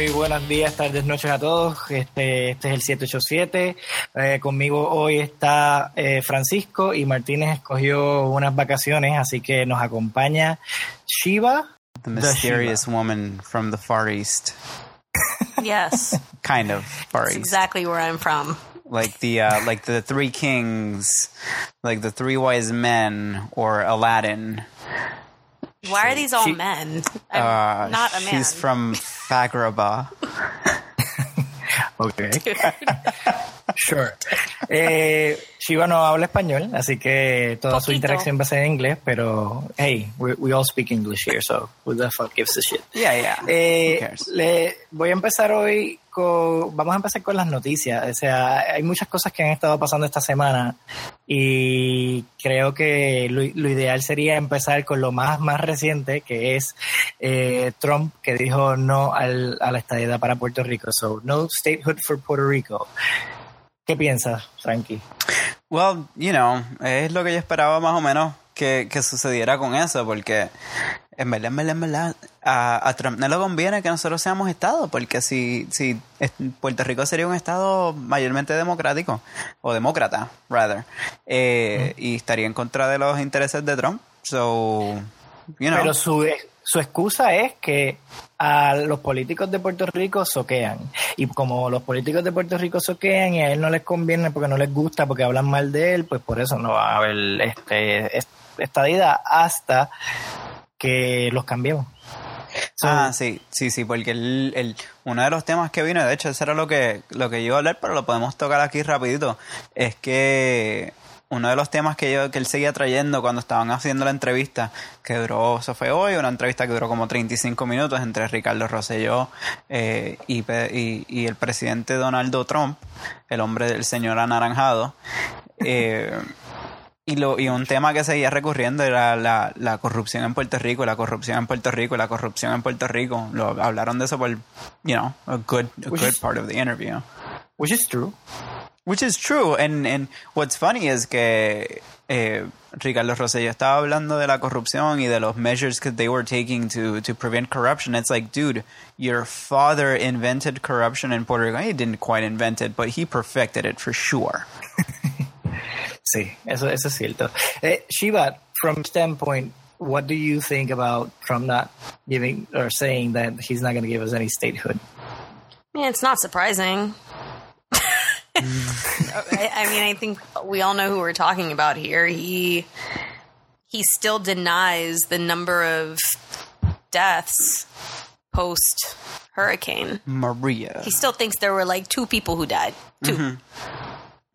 Muy buenos días, tardes, noches a todos. Este, este es el 787. Eh, conmigo hoy está eh, Francisco y Martínez escogió unas vacaciones, así que nos acompaña Shiva. The mysterious woman from the Far East. Yes, Kind of Far that's East. exactly where I'm from. Like the uh, like the three kings, like the three wise men or Aladdin. Why are these all She- men? Uh, not a man. She's from Fagraba. Okay. Sure. Eh, Shiva no habla español, así que toda su Poquito. interacción va a ser en inglés, pero hey, we, we all speak English here, so who the fuck gives a shit? Yeah, yeah. Eh, Who cares? le, voy a empezar hoy con, vamos a empezar con las noticias. O sea, hay muchas cosas que han estado pasando esta semana y creo que lo, lo ideal sería empezar con lo más, más reciente, que es eh, Trump, que dijo no al, a la estadidad para Puerto Rico. So, no statehood for Puerto Rico. ¿Qué piensas, Frankie? Well, you know, es lo que yo esperaba más o menos que, que sucediera con eso, porque en verdad, en verdad, en verdad, a, a Trump no le conviene que nosotros seamos Estado, porque si, si Puerto Rico sería un Estado mayormente democrático, o demócrata, rather, eh, y estaría en contra de los intereses de Trump. So, you know. Pero su, su excusa es que a los políticos de Puerto Rico soquean. Y como los políticos de Puerto Rico soquean y a él no les conviene porque no les gusta, porque hablan mal de él, pues por eso no va a haber este, est- estadidad hasta que los cambiemos. Ah, sí, sí, sí, porque el, el- uno de los temas que vino, de hecho, eso era lo que, lo que yo iba a hablar, pero lo podemos tocar aquí rapidito, es que uno de los temas que yo, que él seguía trayendo cuando estaban haciendo la entrevista, que duró, eso fue hoy, una entrevista que duró como 35 minutos entre Ricardo Rosselló eh, y, pe- y, y el presidente Donaldo Trump, el hombre del señor anaranjado, eh, y, lo, y un tema que seguía recurriendo era la, la corrupción en Puerto Rico, la corrupción en Puerto Rico, la corrupción en Puerto Rico. Lo, hablaron de eso por, you know, a good, a good part of the interview. which is true. Which is true. And, and what's funny is que eh, Ricardo Rosselló estaba hablando de la corrupción y de los measures that they were taking to, to prevent corruption. It's like, dude, your father invented corruption in Puerto Rico. He didn't quite invent it, but he perfected it for sure. Sí, eso, eso es cierto. Eh, Shiva, from standpoint, what do you think about Trump not giving or saying that he's not going to give us any statehood? I mean, it's not surprising. I, I mean, I think we all know who we're talking about here. He he still denies the number of deaths post hurricane. Maria. He still thinks there were like two people who died. 2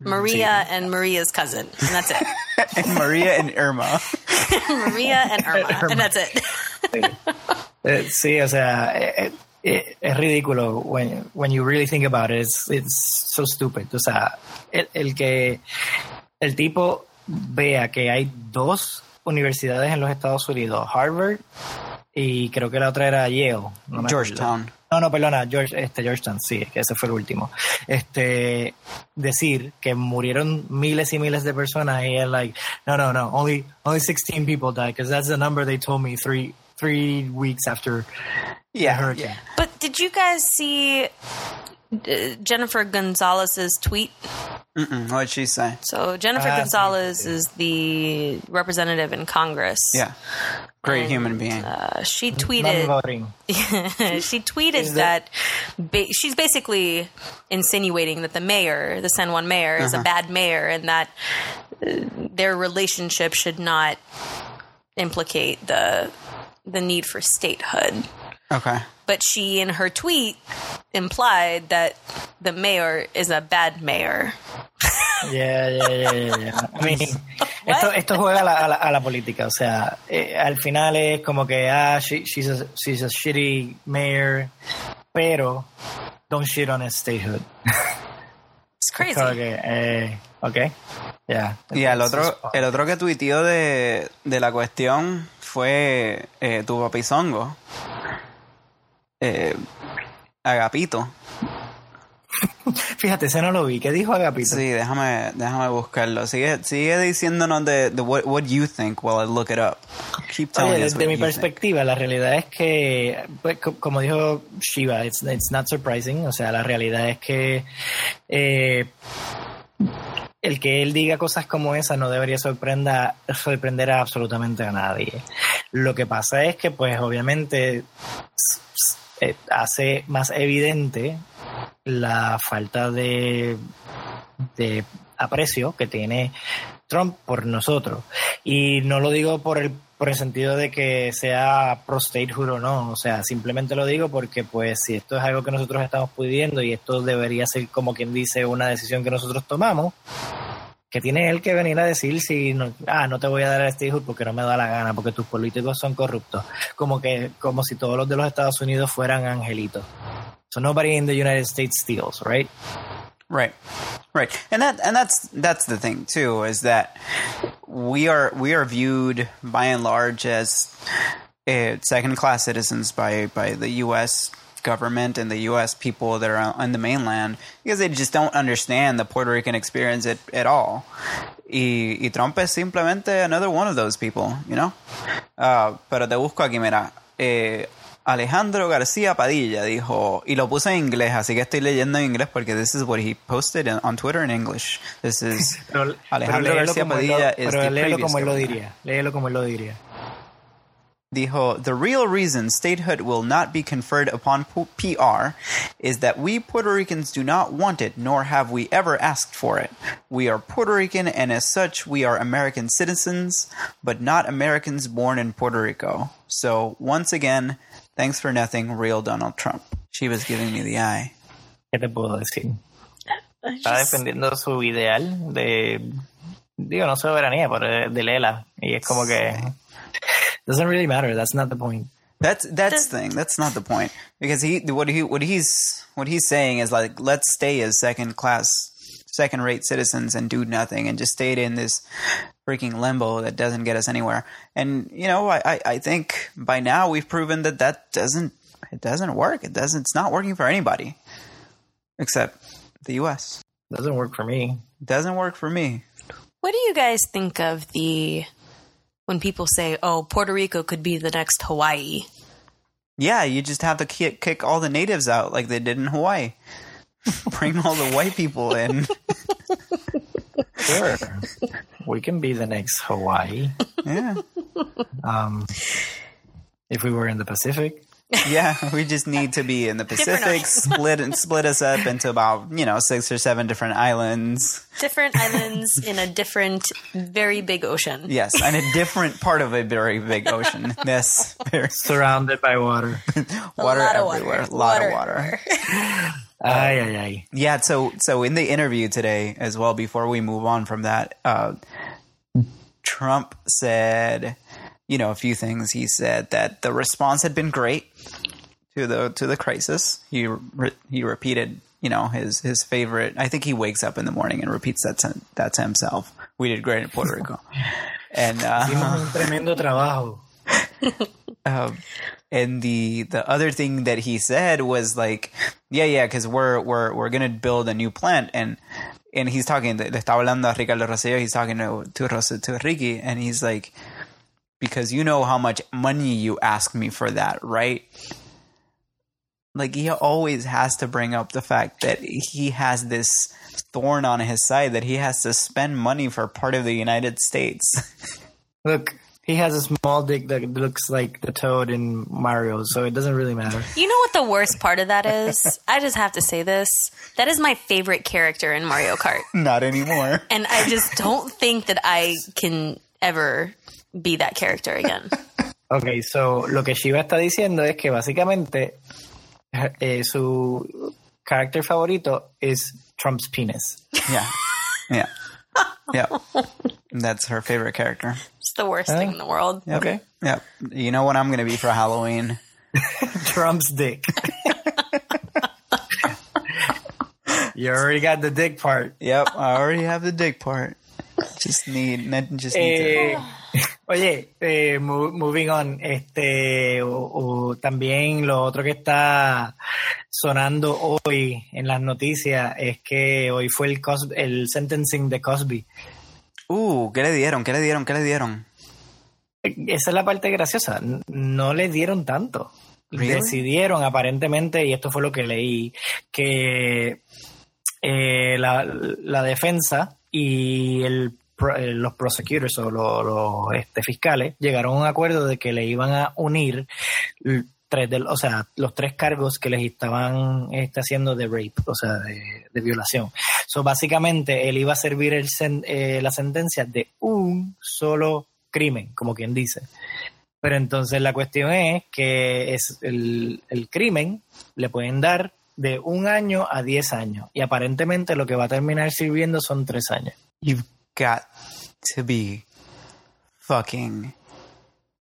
Maria and Maria's cousin, and that's it. and Maria and Irma. Maria and Irma, and that's it. Eh, sí, o sea, eh, es ridículo when, when you really think about it. It's, it's so stupid. O sea, el, el que el tipo vea que hay dos universidades en los Estados Unidos, Harvard y creo que la otra era Yale. no. Georgetown. No, no, perdona, George, este, Georgetown, sí, que ese fue el último. Este, decir que murieron miles y miles de personas y es like, no, no, no, only, only 16 people died because that's the number they told me three, three weeks after the Yeah, hurricane. yeah. But did you guys see uh, Jennifer Gonzalez's tweet? Mm-mm. What'd she say? So Jennifer Ah, Gonzalez is the representative in Congress. Yeah. Great And, human being. Uh, she tweeted. She tweeted Is that ba- she's basically insinuating that the mayor, the San Juan mayor, is a bad mayor, and that uh, their relationship should not implicate the the need for statehood. Okay. But she, in her tweet, implied that the mayor is a bad mayor. Yeah, yeah, yeah, yeah, yeah. I mean, esto, esto juega a la, a la, a la política, o sea, eh, al final es como que, ah, she, she's, a, she's a shitty mayor, pero don't shit on his statehood. It's crazy. Como que, eh, ok, yeah. Y el otro, el otro que tuiteó de, de la cuestión fue eh, tu papizongo. Eh, Agapito. Fíjate, ese no lo vi. ¿Qué dijo Agapito? Sí, déjame, déjame buscarlo. Sigue, sigue diciéndonos de, de what, what you think while I look it up. Keep telling Oye, us desde what mi you think. perspectiva, la realidad es que, pues, co- como dijo Shiva, it's, it's not surprising. O sea, la realidad es que eh, el que él diga cosas como esa no debería sorprender a absolutamente a nadie. Lo que pasa es que, pues, obviamente eh, hace más evidente la falta de aprecio que tiene Trump por nosotros. Y no lo digo por el, por el sentido de que sea pro statehood o no. O sea, simplemente lo digo porque, pues, si esto es algo que nosotros estamos pidiendo y esto debería ser, como quien dice, una decisión que nosotros tomamos, que tiene él que venir a decir si no, ah, no te voy a dar el statehood porque no me da la gana, porque tus políticos son corruptos. Como que, como si todos los de los Estados Unidos fueran angelitos. So nobody in the United States steals, right? Right, right, and that and that's that's the thing too is that we are we are viewed by and large as uh, second class citizens by by the U.S. government and the U.S. people that are on, the mainland because they just don't understand the Puerto Rican experience at, at all. Y, y Trump es simplemente another one of those people, you know. Uh, pero te busco aquí, mira. Eh, Alejandro García Padilla dijo, y lo puse en inglés, así que estoy leyendo en inglés porque this is what he posted on Twitter in English. This is Pero, Alejandro pero García él lo- Padilla is pero the léelo como él lo diría. Léelo como él lo diría. Dijo, the real reason statehood will not be conferred upon PR is that we Puerto Ricans do not want it, nor have we ever asked for it. We are Puerto Rican, and as such, we are American citizens, but not Americans born in Puerto Rico. So, once again, thanks for nothing, real Donald Trump. She was giving me the eye. ¿Qué te puedo decir? Está defendiendo su ideal de, digo, no soberanía, pero de, de Lela. Y es como que, doesn't really matter, that's not the point. That's that's the thing. That's not the point because he what he what he's what he's saying is like let's stay as second class, second rate citizens and do nothing and just stay in this freaking limbo that doesn't get us anywhere. And you know, I I, I think by now we've proven that that doesn't it doesn't work. It doesn't. It's not working for anybody except the U.S. Doesn't work for me. It doesn't work for me. What do you guys think of the when people say, "Oh, Puerto Rico could be the next Hawaii"? Yeah, you just have to kick, kick all the natives out like they did in Hawaii. Bring all the white people in. Sure. we can be the next Hawaii. Yeah. Um, if we were in the Pacific. Yeah, we just need to be in the Pacific, split and split us up into about you know six or seven different islands. Different islands in a different, very big ocean. Yes, and a different part of a very big ocean. Yes, very Surrounded by water. water lot of everywhere, water. a lot Water of water. Ay, ay, ay. Yeah, so so in the interview today as well, before we move on from that, uh, Trump said, you know, a few things. He said that the response had been great to the to the crisis. He re- he repeated, you know, his his favorite. I think he wakes up in the morning and repeats that to, that to himself. We did great in Puerto Rico, and uh, tremendo trabajo. um, and the the other thing that he said was like, yeah, yeah, because we're we're we're gonna build a new plant, and and he's talking. He's talking to to, to Ricky, and he's like, because you know how much money you ask me for that, right? Like he always has to bring up the fact that he has this thorn on his side that he has to spend money for part of the United States. Look, he has a small dick that looks like the toad in Mario, so it doesn't really matter. You know what the worst part of that is? I just have to say this. That is my favorite character in Mario Kart. Not anymore. And I just don't think that I can ever be that character again. Ok, so lo que Shiva está diciendo es que básicamente eh, su character favorito es Trump's penis. Yeah. Yeah. Yeah. That's her favorite character. It's the worst thing in the world. Yep. Okay. Yep. You know what I'm going to be for Halloween? Trump's dick. you already got the dick part. Yep. I already have the dick part. Just need, just need Eh, oye, eh, moving on, este, o- o también lo otro que está sonando hoy en las noticias es que hoy fue el, Cos- el sentencing de Cosby. Uh, ¿qué le dieron? ¿Qué le dieron? ¿Qué le dieron? Esa es la parte graciosa. No le dieron tanto. Really? Decidieron aparentemente, y esto fue lo que leí, que eh, la, la defensa y el, eh, los prosecutors o los, los, este, fiscales llegaron a un acuerdo de que le iban a unir tres del, o sea, los tres cargos que les estaban este, haciendo de rape, o sea, de, de violación. So, básicamente, él iba a servir el sen- eh, la sentencia de un solo crimen, como quien dice. Pero entonces la cuestión es que es el, el crimen le pueden dar de un año a diez años. Y aparentemente lo que va a terminar sirviendo son tres años. You've got to be fucking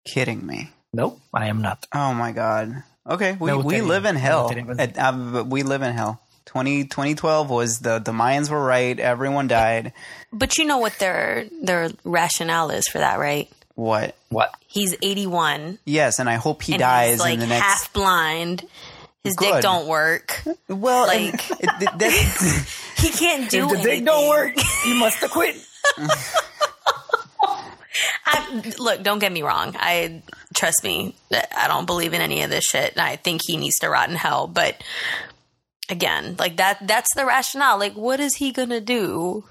kidding me. No, I am not. Oh my god. Okay, we, Me we gustaría, live in hell. gustaría pensar. Uh, we live in hell. 20, 2012 was the the Mayans were right. Everyone died. But you know what their their rationale is for that, right? What? What? He's 81 Yes, and I hope he and dies he's like in the next. half blind. His Good. dick don't work. well, like- it, it- that- He can't do If the anything. dick don't work, He must have quit. I, look, don't get me wrong. I trust me. I don't believe in any of this shit. and I think he needs to rot in hell. But again, like that—that's the rationale. Like, what is he gonna do?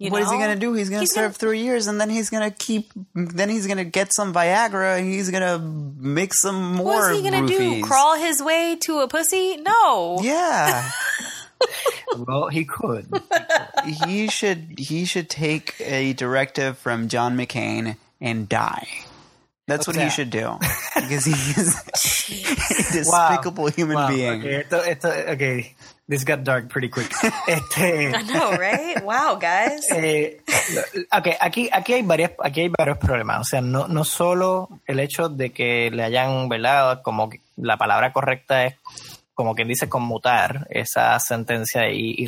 You what is he gonna do? He's gonna serve gonna- three years, and then he's gonna keep. Then he's gonna get some Viagra, and he's gonna make some more. What is he gonna do? Crawl his way to a pussy? No. Yeah. Well, he could. he should he should take a directive from John McCain and die. That's what he Okay. should do because he is a Wow. despicable human Wow, being. Okay, esto, esto, okay, this got dark pretty quick. Este, I know, right? wow, guys. Eh, ok, aquí, aquí, hay varias, aquí hay varios problemas. O sea, no, no solo el hecho de que le hayan, ¿verdad? Como que la palabra correcta es, como quien dice, conmutar esa sentencia y, y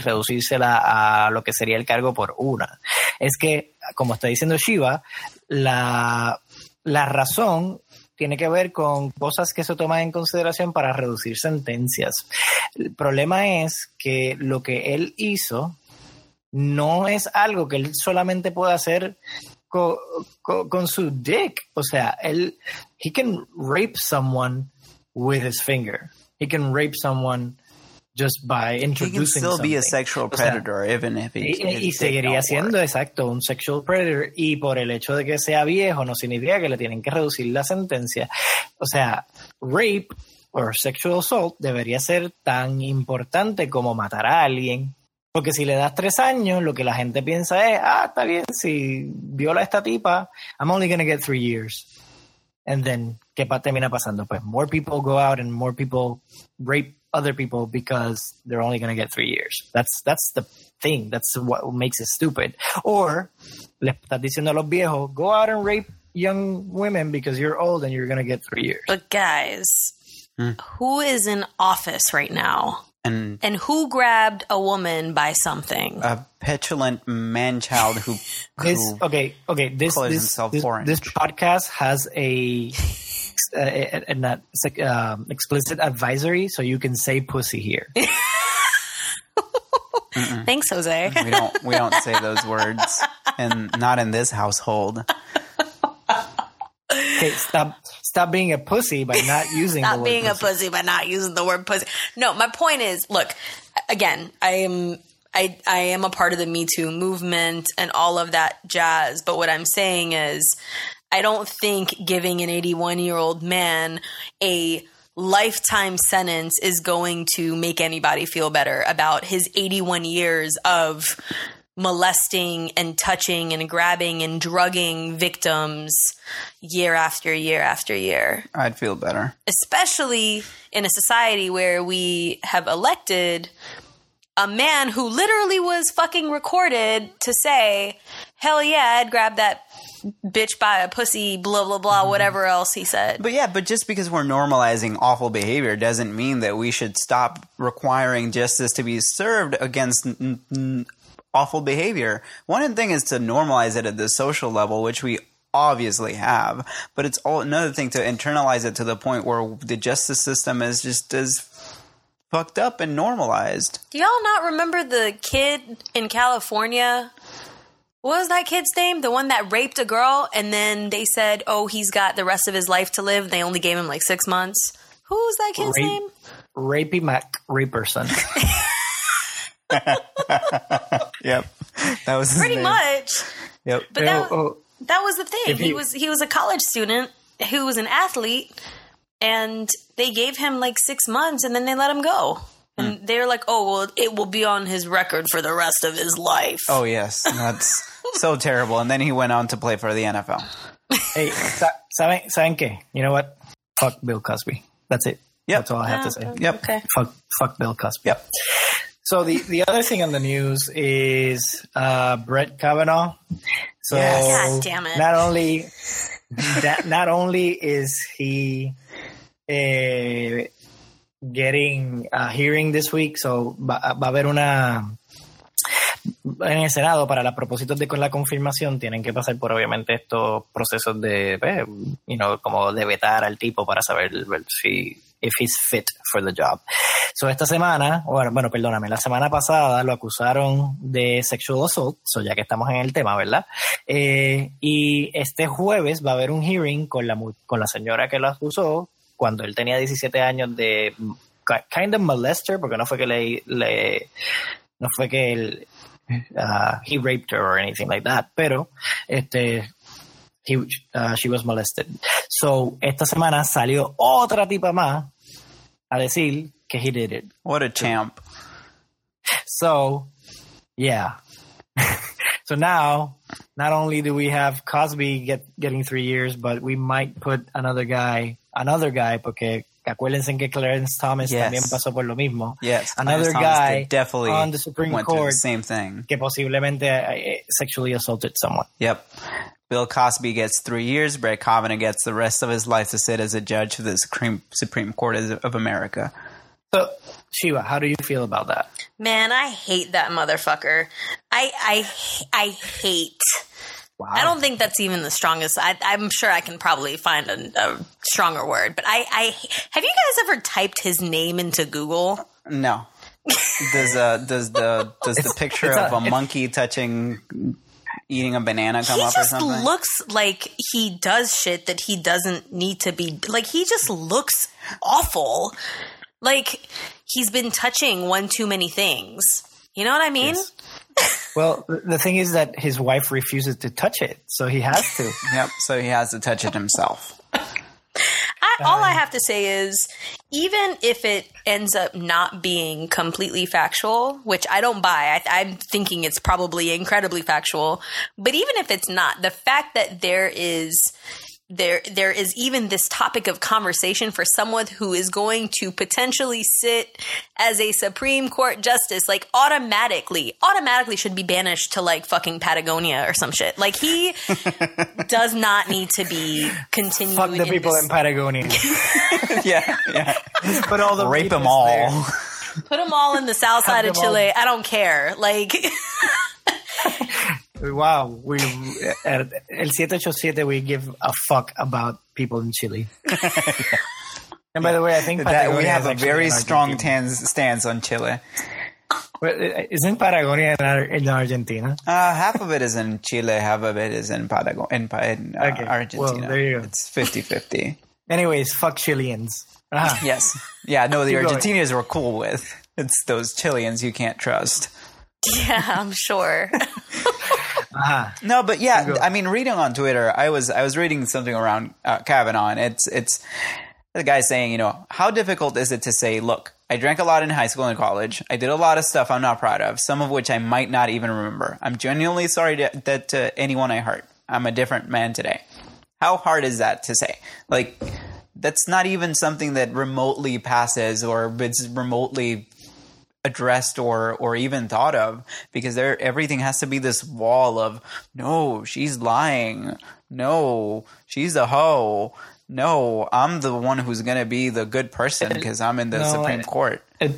a lo que sería el cargo por una. Es que, como está diciendo Shiva, la, la razón tiene que ver con cosas que se toman en consideración para reducir sentencias. El problema es que lo que él hizo no es algo que él solamente puede hacer co- co- con su dick. O sea, él, he can rape someone with his finger. He can rape someone just by He can introducing still be a something. sexual O sea, predator even if he, y, seguiría siendo, work. exacto, un sexual predator. Y por el hecho de que sea viejo, no significa que le tienen que reducir la sentencia. O sea, rape o sexual assault debería ser tan importante como matar a alguien. Porque si le das tres años, lo que la gente piensa es, ah, está bien, si viola a esta tipa, I'm only gonna get three years. And then, ¿qué pa- termina pasando? Pues more people go out and more people rape other people because they're only going to get three years. That's that's the thing. That's what makes it stupid. Or le estás diciendo a los viejos, go out and rape young women because you're old and you're going to get three years. But guys, hmm. who is in office right now? And And who grabbed a woman by something? a petulant man child who, This who okay, okay. This Colors this himself this, orange. this podcast has a uh, an uh, it's like, um, explicit advisory, so you can say pussy here. Thanks, Jose. we don't we don't say those words and not in this household. Okay, stop stop being a pussy by not using word being a pussy. pussy, but not using the word pussy. No, my point is, look, again, I am. I, I am a part of the Me Too movement and all of that jazz. But what I'm saying is, I don't think giving an 81 year old man a lifetime sentence is going to make anybody feel better about his 81 years of molesting and touching and grabbing and drugging victims year after year after year I'd feel better. especially in a society where we have elected a man who literally was fucking recorded to say, "Hell yeah, I'd grab that bitch by a pussy." Blah blah blah. Mm-hmm. Whatever else he said. But yeah, but just because we're normalizing awful behavior doesn't mean that we should stop requiring justice to be served against n- n- awful behavior. One thing is to normalize it at the social level, which we obviously have, but it's all another thing to internalize it to the point where the justice system is just as fucked up and normalized. Do y'all not remember the kid in California? What was that kid's name? The one that raped a girl, and then they said, "Oh, he's got the rest of his life to live." They only gave him like six months. Who was that kid's Rape- name? Rapey Mac Reaperson. Yep, that was Pretty name. much. Yep. But that, Oh, that was the thing. If He was he was a college student who was an athlete, and they gave him like six months, and then they let him go. And hmm. they were like, "Oh, well, it will be on his record for the rest of his life." Oh yes, that's so terrible. And then he went on to play for the NFL. hey, sa- ¿saben, ¿saben qué? You know what? Fuck Bill Cosby. That's it. Yep. That's all I have to ah, say. Yep. Okay. Fuck, fuck Bill Cosby. Yep. So the, the other thing on the news is uh, Brett Kavanaugh. So Yes. God damn it. not only that, not only is he eh, getting a hearing this week, so va, va a haber una en el Senado para los propósitos de con la confirmación tienen que pasar por obviamente estos procesos de eh, you know, como de vetar al tipo para saber si if he's fit for the job. So esta semana, bueno, bueno, perdóname, la semana pasada lo acusaron de sexual assault, so ya que estamos en el tema, ¿verdad? Eh, y este jueves va a haber un hearing con la con la señora que lo acusó cuando él tenía 17 años de ki- kind of molester, porque no fue que le, le no fue que él uh, he raped her or anything like that, pero este he, uh, she was molested. So esta semana salió otra tipa más a decir que he did it. What a champ. So yeah. so now not only do we have Cosby get getting three years, but we might put another guy, another guy, porque acuérdense que Clarence Thomas Yes. también pasó por lo mismo. Yes, another Clarence guy definitely on the Supreme went Court the same thing. que posiblemente eh, sexually assaulted someone. Yep. Bill Cosby gets three years. Brett Kavanaugh gets the rest of his life to sit as a judge of the Supreme Supreme Court of America. So Shiva, how do you feel about that? Man, I hate that motherfucker. I I I hate. Wow. I don't think that's even the strongest. I, I'm sure I can probably find a, a stronger word, but I, I have you guys ever typed his name into Google? No. does uh does the does the picture it's a- of a it's- monkey touching eating a banana come he up or just looks like he does shit that he doesn't need to be like he just looks awful like he's been touching one too many things you know what i mean Yes. Well, the thing is that his wife refuses to touch it, so he has to. Yep. So he has to touch it himself. I, all i um, have to say is even if it ends up not being completely factual which i don't buy I, i'm thinking it's probably incredibly factual but even if it's not the fact that there is there there is even this topic of conversation for someone who is going to potentially sit as a Supreme Court justice, like automatically, automatically should be banished to like fucking Patagonia or some shit. Like he does not need to be continuing. Fuck the people this- in Patagonia. yeah. Yeah. Put all the Rape them all. there. Put them all in the south side of them all. Chile. I don't care. Like, Wow, we at el 787 we give a fuck about people in Chile. and by the way, I think That we have a very strong Argentina. tan- stance on Chile. Well, Isn't Patagonia in, Argentina? Uh, half of it is in Chile, half of it is in Patagonia, in, Pa- in uh, Okay, Argentina. well, there you go. It's 50-50. Anyways, fuck Chileans. Ah, Yes. Yeah, no, the Keep going. Argentinians we're cool with. It's those Chileans you can't trust. yeah, I'm sure. Ah. No, but yeah. I mean, reading on Twitter, I was I was reading something around uh, Kavanaugh, and it's it's the guy saying, you know, how difficult is it to say, look, I drank a lot in high school and college. I did a lot of stuff I'm not proud of, some of which I might not even remember. I'm genuinely sorry to, that to anyone I hurt. I'm a different man today. How hard is that to say? Like, that's not even something that remotely passes or it's remotely addressed or or even thought of because there everything has to be this wall of no she's lying. No she's a hoe. No i'm the one who's going to be the good person because i'm in the No, supreme court. El,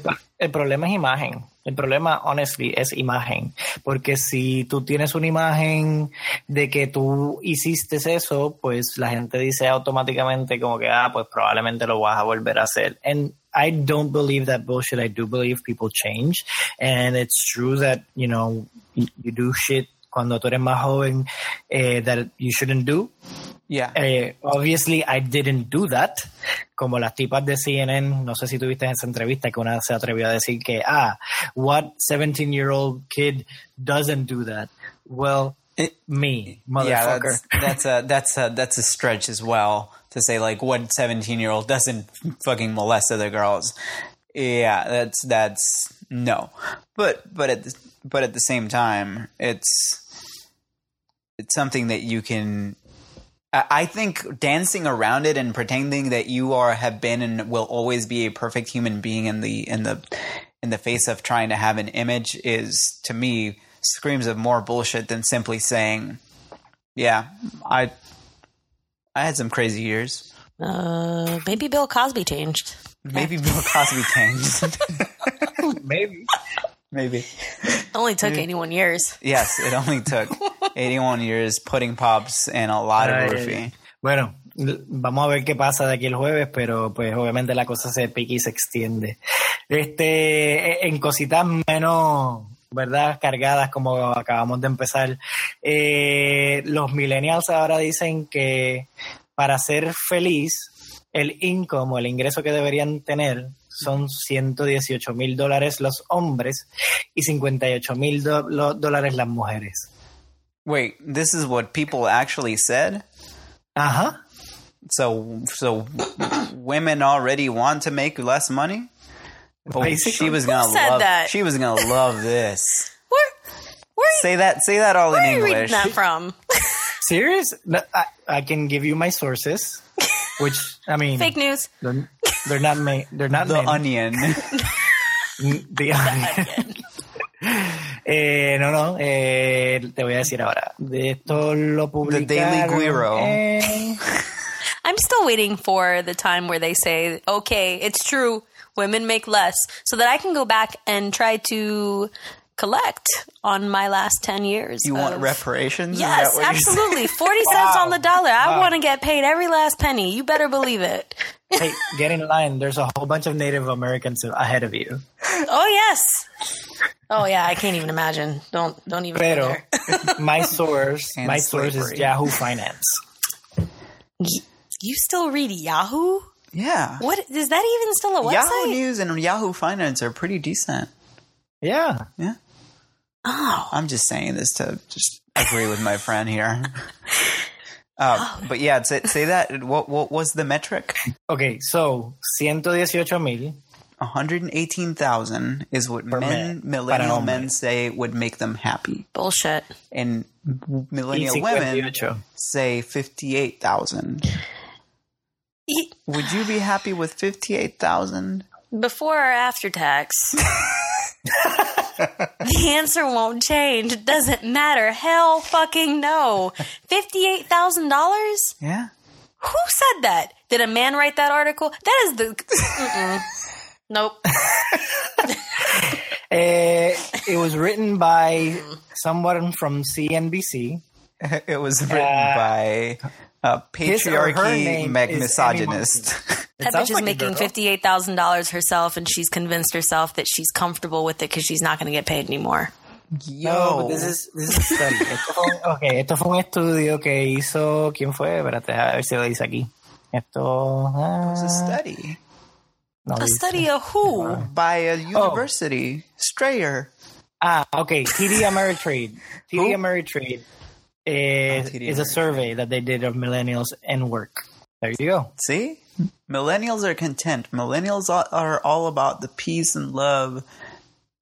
el problema es imagen. El problema, honestly, es imagen. Porque si tú tienes una imagen de que tú hiciste eso, pues la gente dice automáticamente como que, ah, pues probablemente lo vas a volver a hacer. And I don't believe that bullshit. I do believe people change. And it's true that, you know, you, do shit cuando tú eres más joven eh, that you shouldn't do. Yeah Eh, obviously, I didn't do that. Como las tipas de CNN, no sé si tuviste esa entrevista que una se atrevió a decir que, ah, what 17 year old kid doesn't do that? Well, me, yeah motherfucker. that's that's a that's a that's a stretch as well to say like what 17 year old doesn't fucking molest other girls yeah that's that's no but but at the, but at the same time it's it's something that you can I think dancing around it and pretending that you are have been and will always be a perfect human being in the in the in the face of trying to have an image is to me screams of more bullshit than simply saying, "Yeah, I I had some crazy years. Uh, maybe Bill Cosby changed. Maybe Bill Cosby changed. Maybe. Maybe It only took 81 years. yes, it only took 81 years, pudding pops, and a lot of roofie. Bueno, vamos a ver qué pasa de aquí el jueves, pero pues obviamente la cosa se pica y se extiende. Este, en cositas menos, ¿verdad? Cargadas como acabamos de empezar. eh, los millennials ahora dicen que para ser feliz, el income, el ingreso que deberían tener son 118 mil dólares los hombres y 58 mil dólares las mujeres. Wait, this is what people actually said. Uh huh. So, so women already want to make less money. Oh, she was gonna said love. that? She was gonna love this. Where, where, are you- Say that. Say that all where in are you reading that from? Serious? No, I, I can give you my sources, which I mean, Fake news. they're, they're not ma- they're not The many. onion. The onion. eh, no, no, eh, te voy a decir ahora. De esto lo publicaron. Daily Guiro. en- I'm still waiting for the time where they say, okay, it's true, women make less, so that I can go back and try to collect on my last 10 years. You want reparations? Yes, that what you're saying? absolutely. 40 cents on the dollar. I want to get paid every last penny. You better believe it. hey, get in line. There's a whole bunch of Native Americans ahead of you. Oh, yes. Oh, yeah, I can't even imagine. Don't don't even Pero my source, And my source is. Yahoo Finance. You still read Yahoo? Yeah. What is that even still a website? Yahoo News and Yahoo Finance are pretty decent. Yeah. Yeah. Oh, I'm just saying this to just agree with my friend here. Uh, but yeah, say, say that. What what was the metric? Okay, so 118 mil 118,000 is what Per men, millennial men say would make them happy. bullshit. And millennial women say 58,000. Would you be happy with 58,000? Before or after tax? the answer won't change. It doesn't matter. Hell fucking no. $58,000? Yeah. Who said that? Did a man write that article? That is the. Nope. Eh, it was written by someone from CNBC. It was written Uh, by a his or her patriarchy name misogynist. It That sounds bitch is like making fifty-eight thousand dollars herself, and she's convinced herself that she's comfortable with it because she's not going to get paid anymore. Yo. No, but this is, this is a study. Esto fue, okay, esto fue un estudio que hizo, ¿quién fue? Espérate, a ver si lo dice aquí. Esto, ah, It's a study no A dice. study of who? by a university. Strayer. Ah, okay, TD Ameritrade. TD Who? Ameritrade is, is a survey that they did of millennials and work. There you go. See? Millennials are content. Millennials are, are all about the peace and love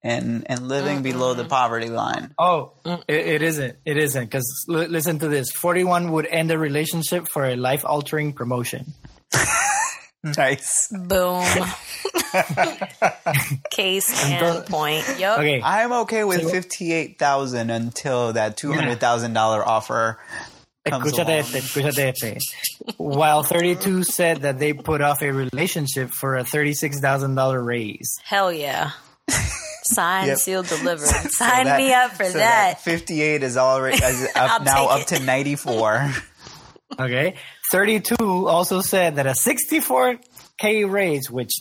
and and living below the poverty line. Oh, mm. it, it isn't. It isn't. Because l- listen to this 41 would end a relationship for a life altering promotion. Hmm. Nice. Boom. Case and Entonces- point. Yep. Okay. I'm okay with So- fifty-eight thousand until that two hundred thousand dollar offer comes Escúchate along. este, escúchate este. While 32 said that they put off a relationship for a $36,000 raise. Hell yeah. Signed, Yep. sealed, delivered. So Sign that- me up for so that. Fifty-eight is already is up now up it. to ninety-four. Okay. 32 also said that a 64K raise, which,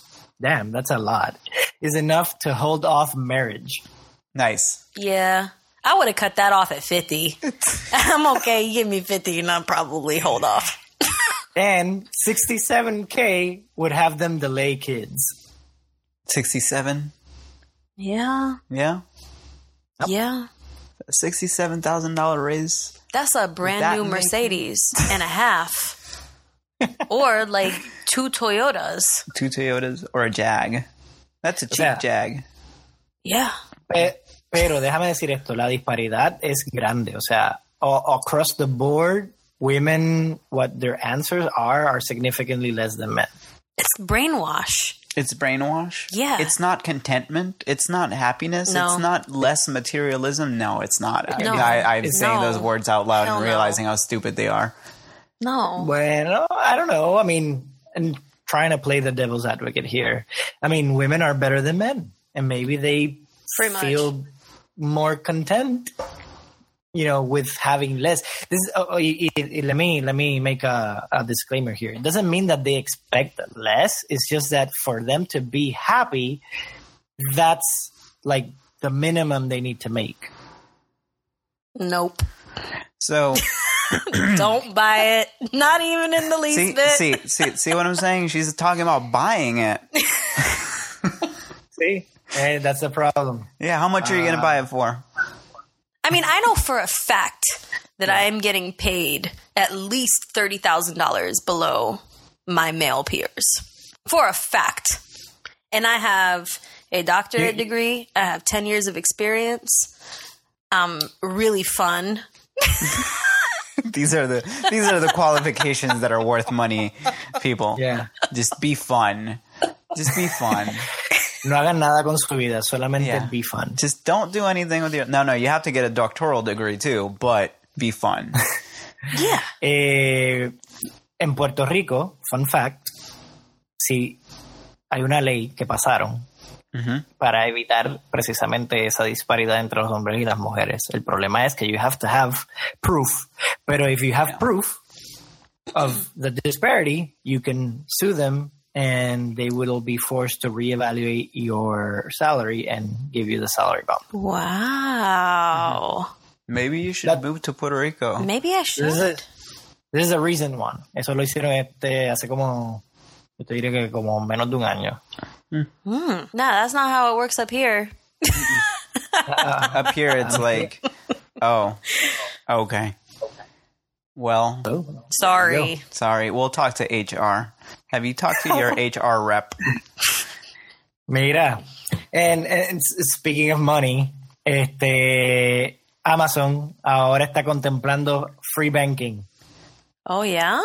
damn, that's a lot, is enough to hold off marriage. nice. Yeah. I would have cut that off at 50. I'm okay. You give me 50 and I'll probably hold off. And 67K would have them delay kids. Sixty-seven. Yeah. Yeah, Yeah. sixty-seven thousand dollar raise. That's a brand that new Mercedes and a half. Or like two Toyotas. Two Toyotas or a Jag. That's a cheap sea- Jag. Yeah. Pe- Pero déjame decir esto, la disparidad es grande. O sea, across the board, women, what their answers are, are significantly less than men. It's brainwash. It's brainwash. Yeah. It's not contentment. It's not happiness. No. It's not less materialism. No, it's not. No. I, I'm It's- saying no. those words out loud Hell and no. realizing how stupid they are. No. Well, I don't know. I mean, and trying to play the devil's advocate here. I mean, women are better than men, and maybe they Pretty much. feel more content, you know, with having less. This is, oh, oh, y- y- y- let me let me make a, a disclaimer here. It doesn't mean that they expect less. It's just that for them to be happy, that's like the minimum they need to make. Nope. So Don't buy it. Not even in the least see, bit. see, see, see what I'm saying? She's talking about buying it. See, hey, that's the problem. Yeah, how much are you going to uh, buy it for? I mean, I know for a fact that I am getting paid at least $30,000 below my male peers. For a fact. And I have a doctorate You- degree, I have 10 years of experience. I'm really fun. These are the these are the qualifications that are worth money, people. Yeah. Just be fun. Just be fun. No hagan nada con su vida, solamente Yeah. be fun. Just don't do anything with your. No, no, you have to get a doctoral degree too, but be fun. Yeah. Eh, en Puerto Rico, fun fact, sí hay una ley que pasaron Para evitar precisamente esa disparidad entre los hombres y las mujeres. El problema es que you have to have proof, pero if you have proof of the disparity, you can sue them and they will be forced to reevaluate your salary and give you the salary bump. Wow. Maybe you should That- move to Puerto Rico. Maybe I This is, a, should. this is a recent one. Eso lo hicieron este hace como, yo te diré que como menos de un año. Hmm. No, that's not how it works up here. Up here, it's like, oh, okay. Well, Oh. Sorry. sorry. We'll talk to HR. Have you talked to your HR rep? Mira, and, and speaking of money, este Amazon ahora está contemplando free banking. Oh, yeah?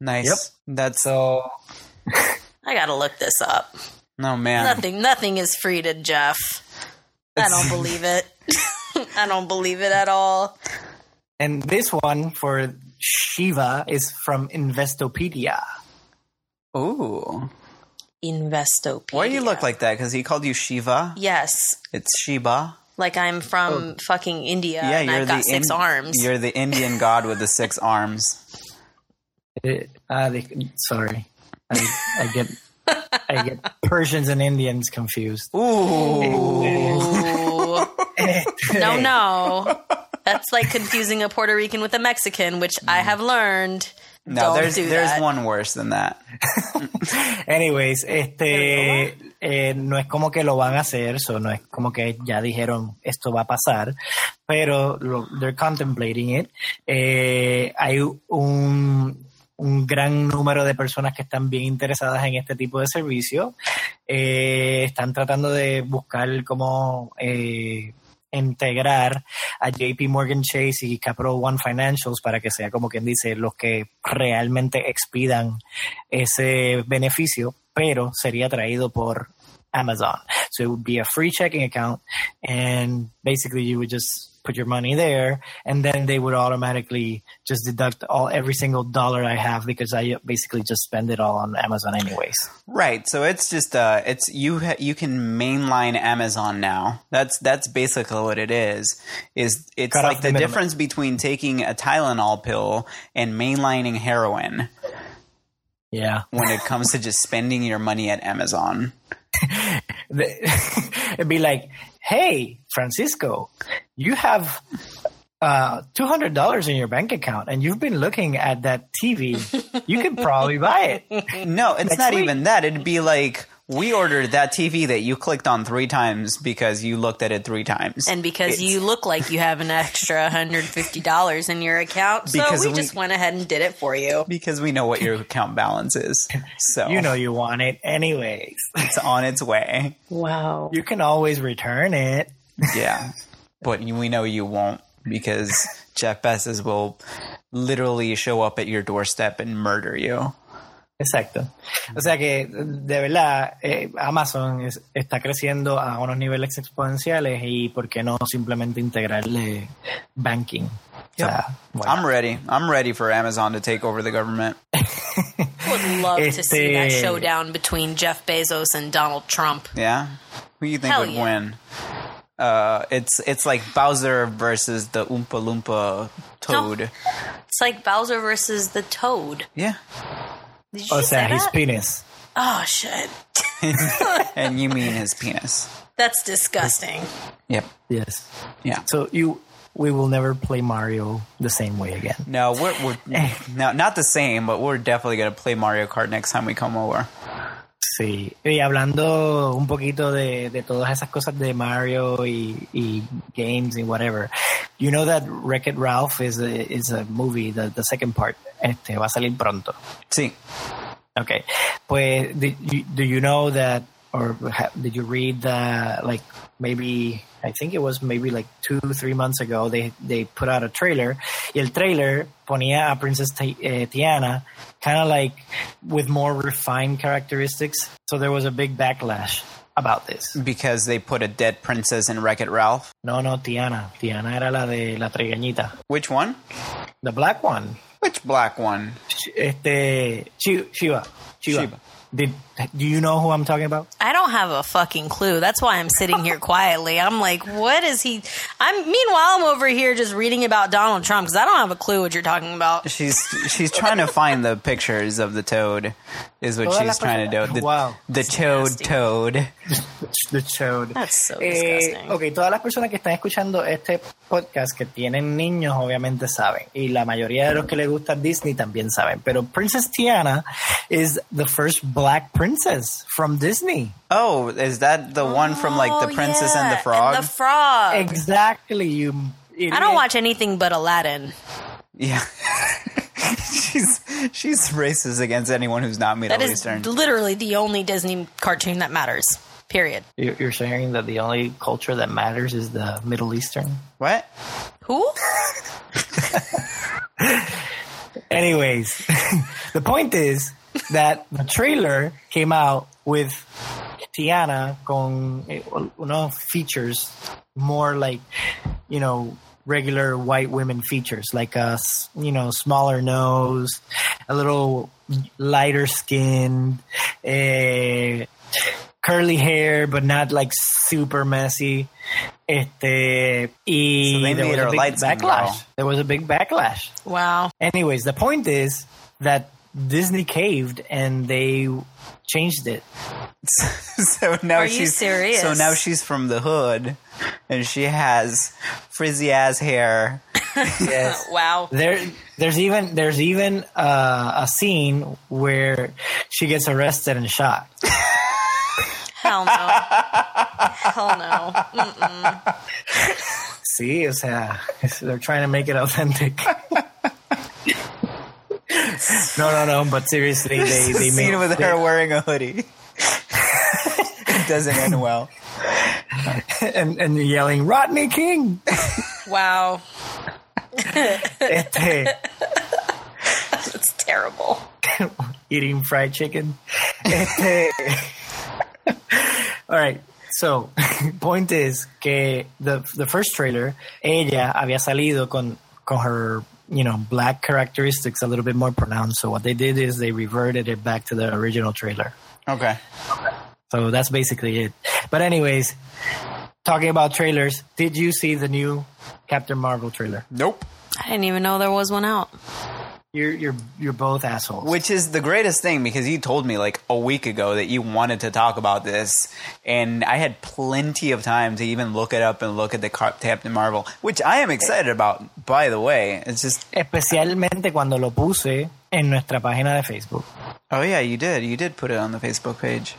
Nice. Yep. That's So I gotta look this up. No man. Nothing, nothing is free to Jeff. I don't believe it. I don't believe it at all. and this one for Shiva is from Investopedia. Ooh. Investopedia. Why do you look like that? Because he called you Shiva. Yes, It's Shiva. like I'm from fucking India Yeah, and you're I've the got six In- arms. You're the Indian god with the six arms. Eh, ah, they- sorry, I, I get I get Persians and Indians confused. Ooh. Ooh. no, no. That's like confusing a Puerto Rican with a Mexican, which I have learned. No, don't there's do there's that. one worse than that. Anyways, este eh, no es como que lo van a hacer, so no es como que ya dijeron esto va a pasar, pero lo, they're contemplating it. Eh, hay un, un gran número de personas que están bien interesadas en este tipo de servicio. Eh, están tratando de buscar cómo eh, integrar a JP Morgan Chase y Capital One Financials para que sea como quien dice los que realmente expidan ese beneficio, pero sería traído por Amazon. So it would be a free checking account and basically you would just put your money there and then they would automatically just deduct all every single dollar I have because I basically just spend it all on Amazon anyways. Right. So it's just uh it's you ha- you can mainline Amazon now. That's that's basically what it is. Is it's Cut like the the difference between taking a Tylenol pill and mainlining heroin Yeah. when it comes to just spending your money at Amazon. It'd be like, hey, Francisco, you have uh, $200 in your bank account and you've been looking at that TV. You could probably buy it. No, it's not week. even that. It'd be like we ordered that TV that you clicked on three times because you looked at it three times. And because It's- you look like you have an extra $150 in your account, so Because we, we- just went ahead and did it for you. because we know what your account balance is. So You know you want it anyways. it's on its way. Wow. You can always return it. Yeah. But we know you won't because Jeff Bezos will literally show up at your doorstep and murder you. Exacto. O sea que, de verdad, eh, Amazon es- está creciendo a unos niveles exponenciales y ¿por qué no simplemente integrarle banking? O sea, bueno. I'm ready. I'm ready for Amazon to take over the government. would love to see that showdown between Jeff Bezos and Donald Trump. Yeah. Who do you think Hell would yeah. win? Uh, it's it's like Bowser versus the Oompa Loompa Toad. It's like Bowser versus the Toad. Yeah. Did you O just sea, say his that? penis. Oh shit, and you mean his penis. that's disgusting. Yep. Yes. Yeah. So you, we will never play Mario the same way again. No, we're we're no, not the same, but we're definitely gonna play Mario Kart next time we come over. Sí, y hablando un poquito de, de todas esas cosas de Mario y, y games y whatever, you know that Wreck-It Ralph is a, is a movie, the, the second part, este, va a salir pronto. Sí. Okay, pues do you know that, or ha, did you read that, like maybe, I think it was maybe like two, three months ago, they, they put out a trailer, y el trailer ponía a Princess Ti- eh, Tiana kind of like with more refined characteristics, so there was a big backlash about this. Because they put a dead princess in Wreck It Ralph. No, no, Tiana. Tiana era la de la trigueñita. Which one? The black one. Which black one? Sh- Este. Sheba. Sheba. Did, do you know who I'm talking about? I don't have a fucking clue. That's why I'm sitting here quietly. I'm like, what is he? I'm meanwhile I'm over here just reading about Donald Trump because I don't have a clue what you're talking about. She's she's trying to find the pictures of the toad. Is what Todas she's trying to do. The, Wow. the toad nasty. toad. The Chode. That's so Eh, disgusting. ok, todas las personas que están escuchando este podcast que tienen niños obviamente saben. Y la mayoría de los que les gusta Disney también saben. Pero Princess Tiana is the first black princess from Disney. Oh, is that the one from like the Oh, Princess and the yeah, Frog? the frog. Exactly. You. I don't watch anything but Aladdin. yeah. she's she's racist against anyone who's not Middle That is Eastern. literally the only Disney cartoon that matters. Period. You're saying that the only culture that matters is the Middle Eastern. What? Who? Anyways, the point is that the trailer came out with Tiana con eh, unos features more like, you know, regular white women features, like a you know, smaller nose, a little lighter skin, eh, curly hair, but not like super messy. Este, y So there was a big backlash. girl. There was a big backlash. Wow. Anyways, the point is that Disney caved and they changed it. so now Are you she's serious? So now she's from the hood, and she has frizzy ass hair. Yes. Wow. there, there's even there's even uh, a scene where she gets arrested and shot. Hell no. Hell no. See, o sea, they're trying to make it authentic. No, no, no. But seriously, they they scene made with they- her wearing a hoodie. it doesn't end well. and, and yelling, Rodney King. Wow. Este, It's terrible. eating fried chicken. Este, all right. So, point is que the the first trailer, ella había salido con con her you know black characteristics a little bit more pronounced. So what they did is they reverted it back to the original trailer. Okay. So that's basically it. But anyways, talking about trailers, did you see the new Captain Marvel trailer? Nope. I didn't even know there was one out. You're you're you're both assholes. Which is the greatest thing because you told me like a week ago that you wanted to talk about this, and I had plenty of time to even look it up and look at the Captain Marvel, which I am excited about. By the way, it's just Especialmente cuando lo puse en nuestra página de Facebook. oh yeah, you did, you did put it on the Facebook page.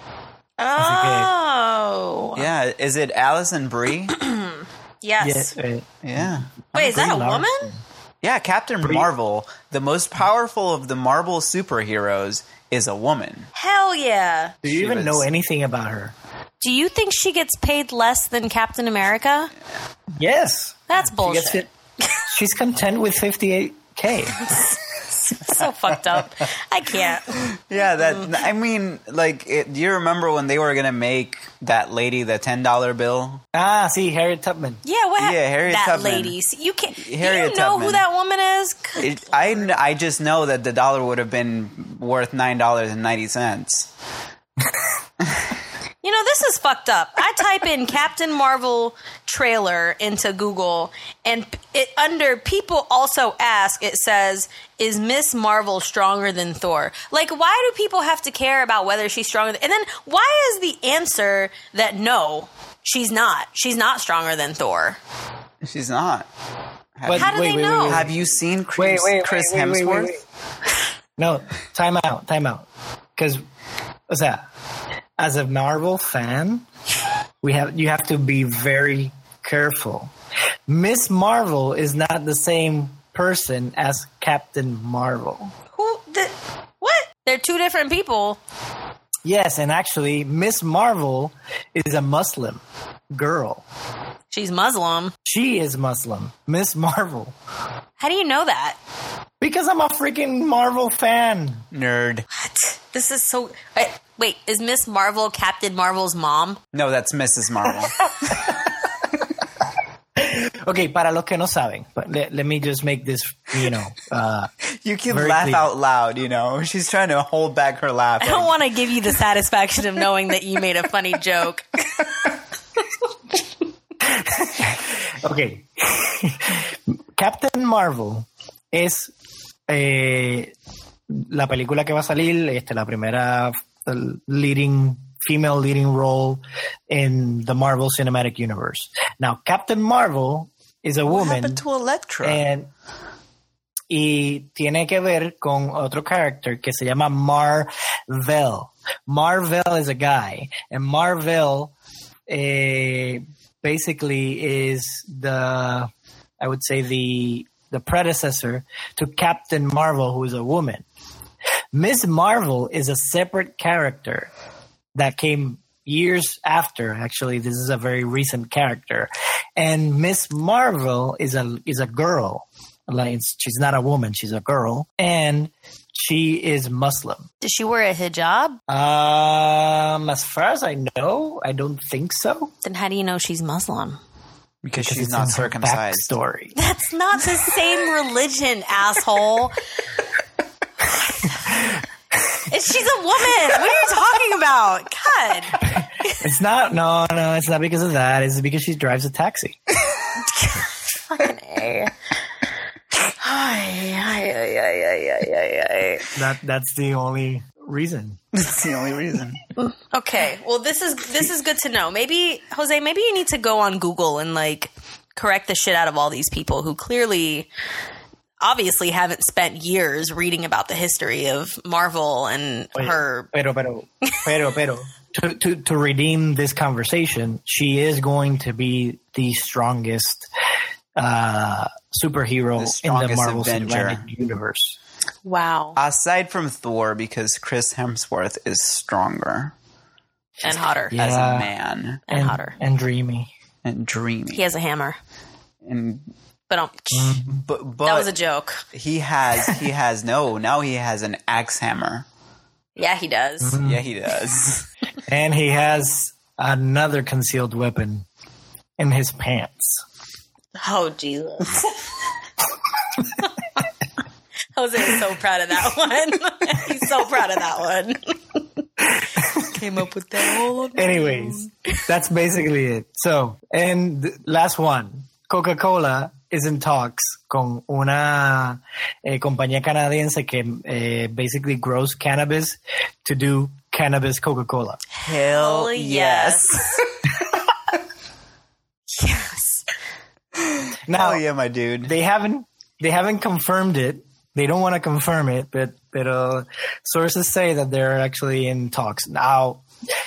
Oh. Yeah, is it Alison Brie? Yes. Yeah, eh, yeah, Wait, is that a woman? Larson. Yeah. Captain Marvel, the most powerful of the Marvel superheroes, is a woman. Hell yeah. Do you She even was- know anything about her? Do you think she gets paid less than Captain America? Yes. That's She gets bullshit. She's content with 58k. so fucked up. I can't. Yeah, that I mean, like, it, do you remember when they were gonna make that lady the ten dollar bill? Ah, see, Harriet Tubman. Yeah, what hap- Yeah, Harriet that Tubman. lady. See, You can't. do Harriet you know who that woman is? It, I I just know that the dollar would have been worth nine dollars and ninety cents. You know, this is fucked up. I type in Captain Marvel trailer into Google, and it under people also ask, it says, "Is Miss Marvel stronger than Thor?" Like, why do people have to care about whether she's stronger? Than, and then why is the answer that no, she's not. She's not stronger than Thor. She's not. But How do they know? Have you seen Chris, Wait, wait, Chris wait, wait, wait, Hemsworth? wait, wait. No, time out, time out. Because, what's that? As a Marvel fan, we have you have to be very careful. Miss Marvel is not the same person as Captain Marvel. Who? The, what? They're two different people. Yes, and actually, Miss Marvel is a Muslim girl. She's Muslim. She is Muslim. Miss Marvel. How do you know that? Because I'm a freaking Marvel fan. Nerd. What? This is so. Wait, wait, is Miss Marvel Captain Marvel's mom? No, that's Mrs. Marvel. Okay, para los que no saben, but let, let me just make this, you know, uh, you can laugh clear. out loud. You know, she's trying to hold back her laugh. I don't want to give you the satisfaction of knowing that you made a funny joke. ok. Captain Marvel es eh, la película que va a salir, este, la primera leading female leading role in the Marvel Cinematic Universe. Now, Captain Marvel is a What woman. happened to Elektra? And- y tiene que ver con otro character que se llama Marvel. Marvel is a guy, and Marvel eh, basically is the, I would say the the predecessor to Captain Marvel, who is a woman. Miss Marvel is a separate character that came years after. Actually, this is a very recent character, and Miss Marvel is a is a girl. Like it's- she's not a woman; she's a girl, and she is Muslim. Does she wear a hijab? Um, as far as I know, I don't think so. Then how do you know she's Muslim? because Because she's not circumcised. Backstory. That's not the same religion, asshole. It's, she's a woman. What are you talking about? God. It's not. No, no, it's not because of that. It's because she drives a taxi. Fucking A. Ay, ay, ay, ay, ay, ay, ay, ay. That that's the only reason. That's the only reason. Okay. Well, this is this is good to know. Maybe Jose, maybe you need to go on Google and like correct the shit out of all these people who clearly obviously haven't spent years reading about the history of Marvel and Oye, her Pero, pero, pero, pero. To, to, to redeem this conversation, she is going to be the strongest uh, superhero The in the strongest Marvel Cinematic Universe. wow. Aside from Thor, because Chris Hemsworth is stronger. and hotter. as a man And hotter. and dreamy. and dreamy. He has a hammer. And But um, but but that was a joke. he has he has no now he has an axe hammer. Yeah, he does. Mm-hmm. Yeah, he does. And he has another concealed weapon in his pants. Oh Jesus. Jose is so proud of that one. He's so proud of that one. Came up with that whole. Anyways, that's basically it. So, and last one, Coca-Cola is in talks con una eh, compañía canadiense que eh, basically grows cannabis to do cannabis Coca-Cola. Hell Oh yes. yes. Now, Hell yeah, my dude. they haven't they haven't confirmed it. They don't want to confirm it, but pero sources say that they're actually in talks. Now,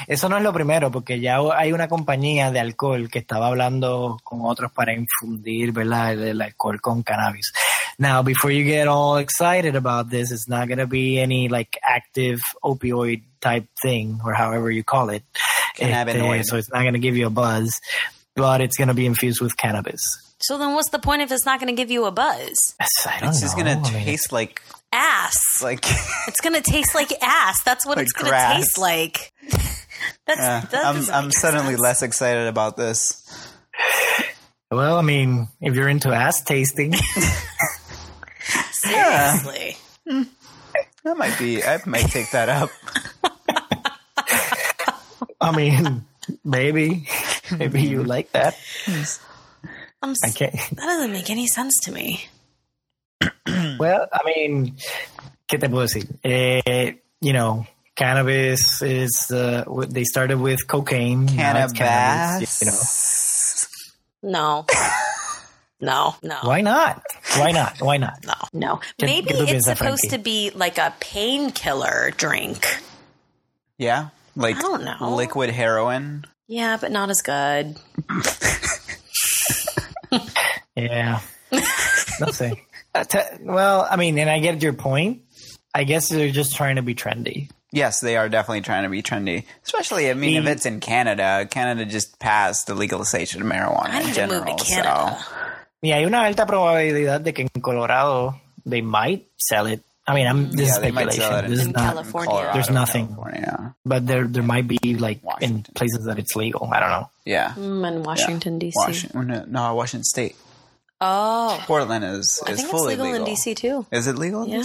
eso no es lo primero, porque ya hay una compañía de alcohol que estaba hablando con otros para infundir, ¿verdad? El, el alcohol con cannabis. Now, before you get all excited about this, it's not going to be any like active opioid type thing or however you call it. Cannabinoid. Este, so it's not going to give you a buzz, but it's going to be infused with cannabis. So then, what's the point if it's not going to give you a buzz? I don't It's just gonna taste like Ass. like It's going to taste like ass. That's what Like it's going to taste like. That's, Yeah, that I'm I'm suddenly sense. less excited about this. Well, I mean, if you're into ass tasting, Seriously. That might be. I might take that up. I mean, maybe, maybe you like that. I'm s- I can't. that doesn't make any sense to me. Well, I mean, ¿qué te puedo decir? Eh, you know, cannabis is uh, they started with cocaine. now it's Cannabis. You know, No. No, no. why not? Why not? Why not? No, no. ¿Qué- Maybe qué tú it's supposed Frankie? to be like a painkiller drink. Yeah, like I don't know. liquid heroin. Yeah, but not as good. Yeah. no sé. Uh, te- well, I mean, and I get your point. I guess they're just trying to be trendy. Yes, they are definitely trying to be trendy. Especially, I mean, if it's in Canada, Canada just passed the legalization of marijuana I in need to move general. to Canada. So Y hay una alta probabilidad de que en Colorado they might sell it. I mean, I'm this yeah, is they might sell speculation. it This is not, California. Colorado, There's nothing. California. but there there might be like in places that it's legal. I don't know. Yeah, Mm, in Washington D.C. Washington. No, Washington State. Oh, Portland is I is think it's fully legal, in D.C. too. Is it legal? in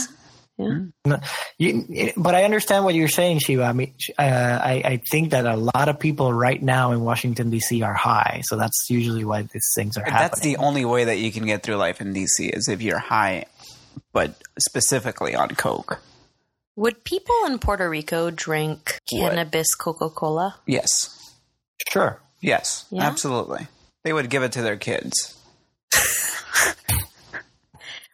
Yeah. No, you, but I understand what you're saying, Sheba. I mean, uh, I, I think that a lot of people right now in Washington D.C. are high, so that's usually why these things are That's happening. That's the only way that you can get through life in DC is if you're high, but specifically on coke. Would people in Puerto Rico drink What? cannabis Coca Cola? Yes, sure. yes, Yeah? absolutely. They would give it to their kids.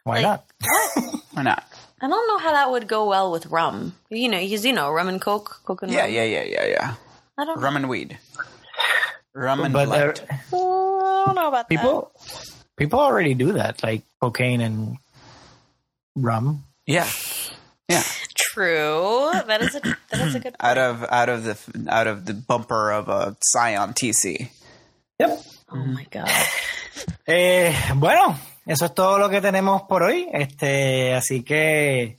Why Like- not? Why not? I don't know how that would go well with rum. You know, because you know, rum and coke, coke and Yeah, rum. yeah, yeah, yeah, yeah. I don't. Rum and weed. Rum and But there, blood. Oh, I don't know about people people already do that, like cocaine and rum. Yeah, yeah. True. That is a that is a good. Out of out of the out of the bumper of a Scion TC. Yep. Oh my god. Eh, bueno, eso es todo lo que tenemos por hoy. Este, así que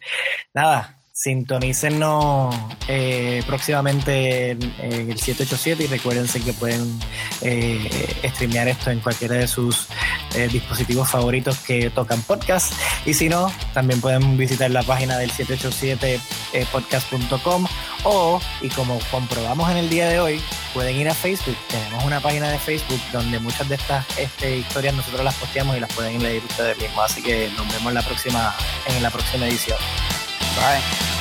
nada, sintonícenos eh, próximamente en, en el 787 y recuérdense que pueden eh, streamear esto en cualquiera de sus eh, dispositivos favoritos que tocan podcast. Y si no, también pueden visitar la página del 787podcast.com o, y como comprobamos en el día de hoy, pueden ir a Facebook. Tenemos una página de Facebook donde muchas de estas este, historias nosotros las posteamos y las pueden leer ustedes mismos. Así que nos vemos la próxima, en la próxima edición. Bye.